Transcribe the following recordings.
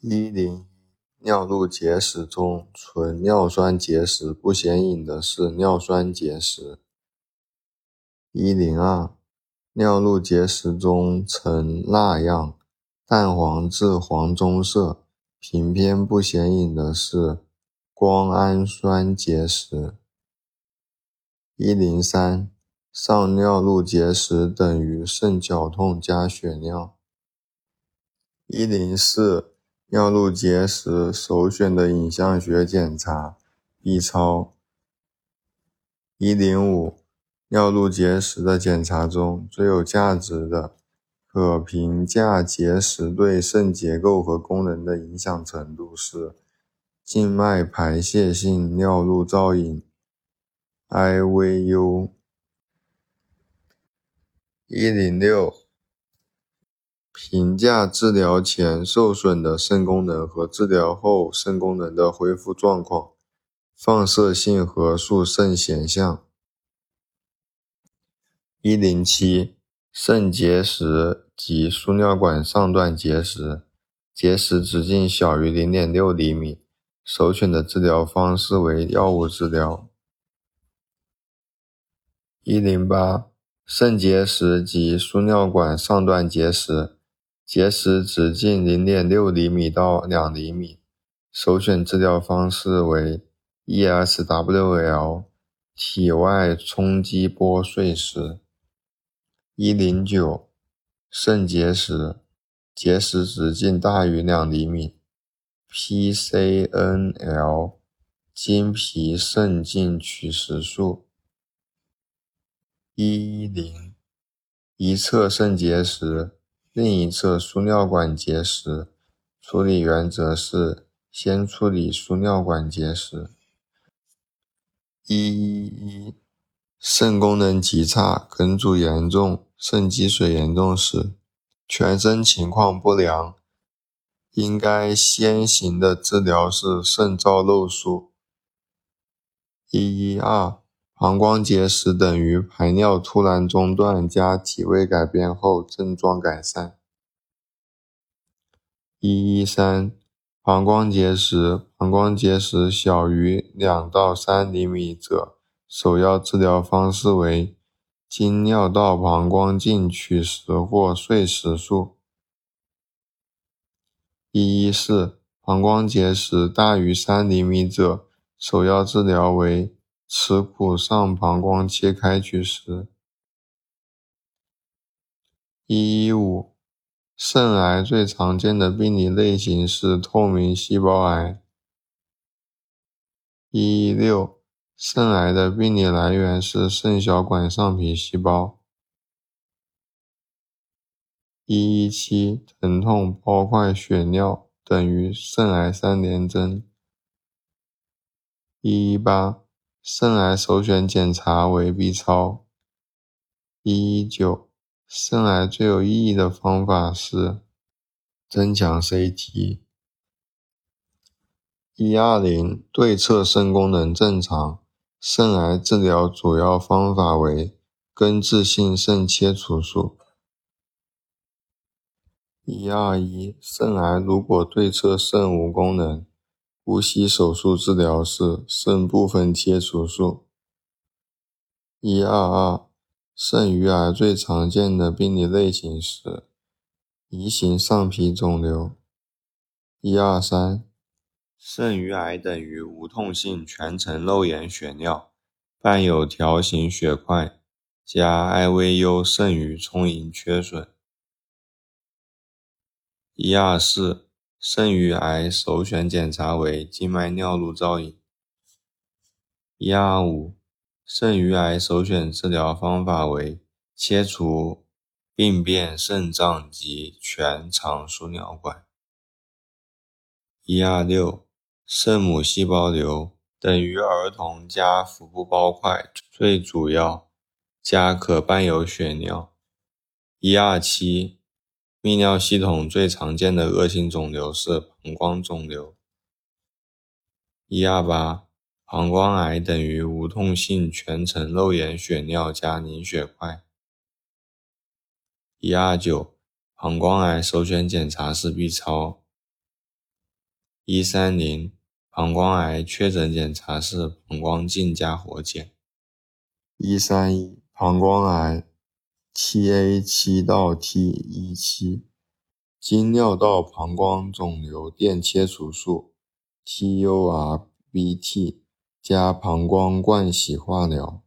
一零一尿路结石中，纯尿酸结石不显影的是尿酸结石。一零二尿路结石中呈蜡样、淡黄至黄棕色、平片不显影的是胱氨酸结石。一零三上尿路结石等于肾绞痛加血尿。一零四尿路结石首选的影像学检查：B 超。一零五，尿路结石的检查中最有价值的，可评价结石对肾结构和功能的影响程度是静脉排泄性尿路造影 （IVU）。一零六。评价治疗前受损的肾功能和治疗后肾功能的恢复状况。放射性核素肾显像。一零七，肾结石及输尿管上段结石，结石直径小于零点六厘米，首选的治疗方式为药物治疗。一零八，肾结石及输尿管上段结石。结石直径零点六厘米到两厘米，首选治疗方式为 ESWL 体外冲击波碎石。一零九，肾结石，结石直径大于两厘米，PCNL 经皮肾镜取石术。一一零，一侧肾结石。另一侧输尿管结石，处理原则是先处理输尿管结石。一一一，肾功能极差、梗阻严重、肾积水严重时，全身情况不良，应该先行的治疗是肾造瘘术。一一二。膀胱结石等于排尿突然中断加体位改变后症状改善。一一三，膀胱结石，膀胱结石小于两到三厘米者，首要治疗方式为经尿道膀胱镜取石或碎石术。一一四，膀胱结石大于三厘米者，首要治疗为。耻骨上膀胱切开取石。一一五，肾癌最常见的病理类型是透明细胞癌。一一六，肾癌的病理来源是肾小管上皮细胞。一一七，疼痛、包块、血尿等于肾癌三联征。一一八。肾癌首选检查为 B 超。一一九，肾癌最有意义的方法是增强 CT。一二零，对侧肾功能正常，肾癌治疗主要方法为根治性肾切除术。一二一，肾癌如果对侧肾无功能。呼吸手术治疗是肾部分切除术。一二二，肾盂癌最常见的病理类型是移行上皮肿瘤。一二三，肾盂癌等于无痛性全程肉眼血尿，伴有条形血块加 IVU 肾盂充盈缺损。一二四。肾盂癌首选检查为静脉尿路造影。一二五，肾盂癌首选治疗方法为切除病变肾脏及全肠输尿管。一二六，肾母细胞瘤等于儿童加腹部包块最主要加可伴有血尿。一二七。泌尿系统最常见的恶性肿瘤是膀胱肿瘤。一二八，膀胱癌等于无痛性全程肉眼血尿加凝血块。一二九，膀胱癌首选检查是 B 超。一三零，膀胱癌确诊检查是膀胱镜加活检。一三一，膀胱癌 Ta 七到 T 一七，经尿道膀胱肿瘤电切除术 （TURBT） 加膀胱灌洗化疗。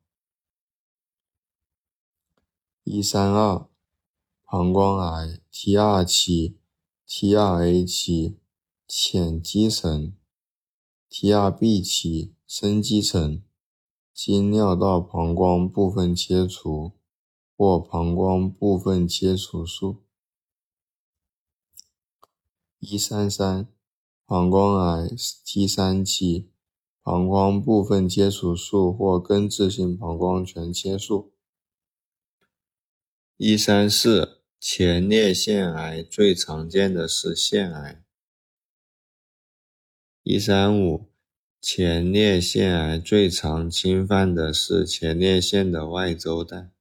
一三二，膀胱癌 T 二七、T 二 A 七。浅基层，T 二 B 期）深基层，经尿道膀胱部分切除或膀胱部分切除术。一三三，膀胱癌 T 三期，膀胱部分切除术或根治性膀胱全切术。一三四，前列腺癌最常见的是腺癌。一三五，前列腺癌最常侵犯的是前列腺的外周带。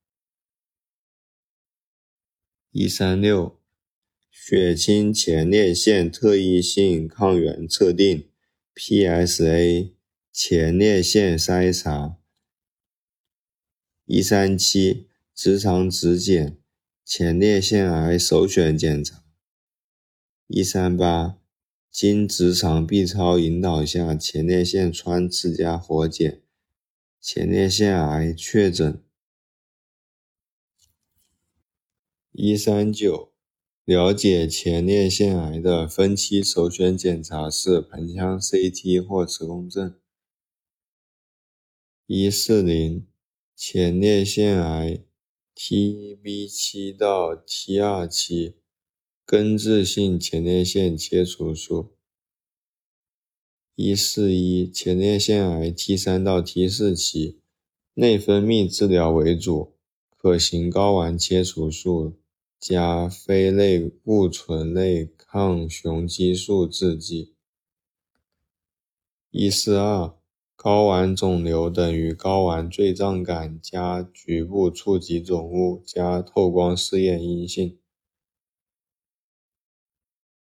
一三六，血清前列腺特异性抗原测定 （PSA） 前列腺筛查。一三七，直肠指检前列腺癌首选检查。一三八。经直肠 B 超引导下前列腺穿刺加活检，前列腺癌确诊。一三九，了解前列腺癌的分期首选检查是盆腔 CT 或磁共振。一四零，前列腺癌 TB 七到 T 二期。根治性前列腺切除术。一四一，前列腺癌 T 三到 T 四期，内分泌治疗为主，可行睾丸切除术加非类固醇类抗雄激素制剂。一四二，睾丸肿瘤等于睾丸坠胀感加局部触及肿物加透光试验阴性。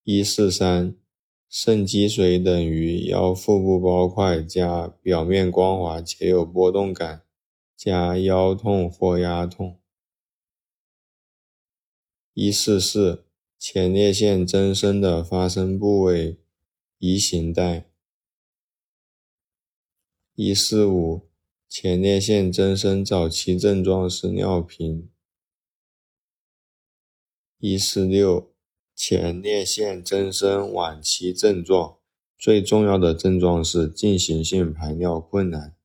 一四三，肾积水等于腰腹部包块加表面光滑且有波动感加腰痛或压痛。一四四，前列腺增生的发生部位移行带。一四五，前列腺增生早期症状是尿频。一四六。前列腺增生晚期症状，最重要的症状是进行性排尿困难。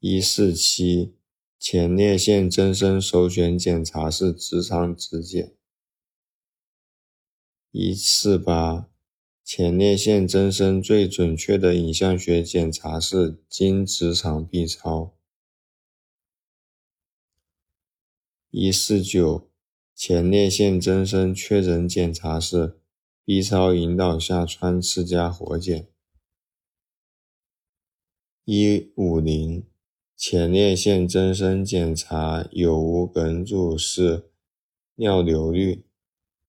一四七，前列腺增生首选检查是直肠指检。一四八，前列腺增生最准确的影像学检查是经直肠 B 超。一四九。前列腺增生确诊检查是 B 超引导下穿刺加活检。一五零，前列腺增生检查有无梗阻是尿流率。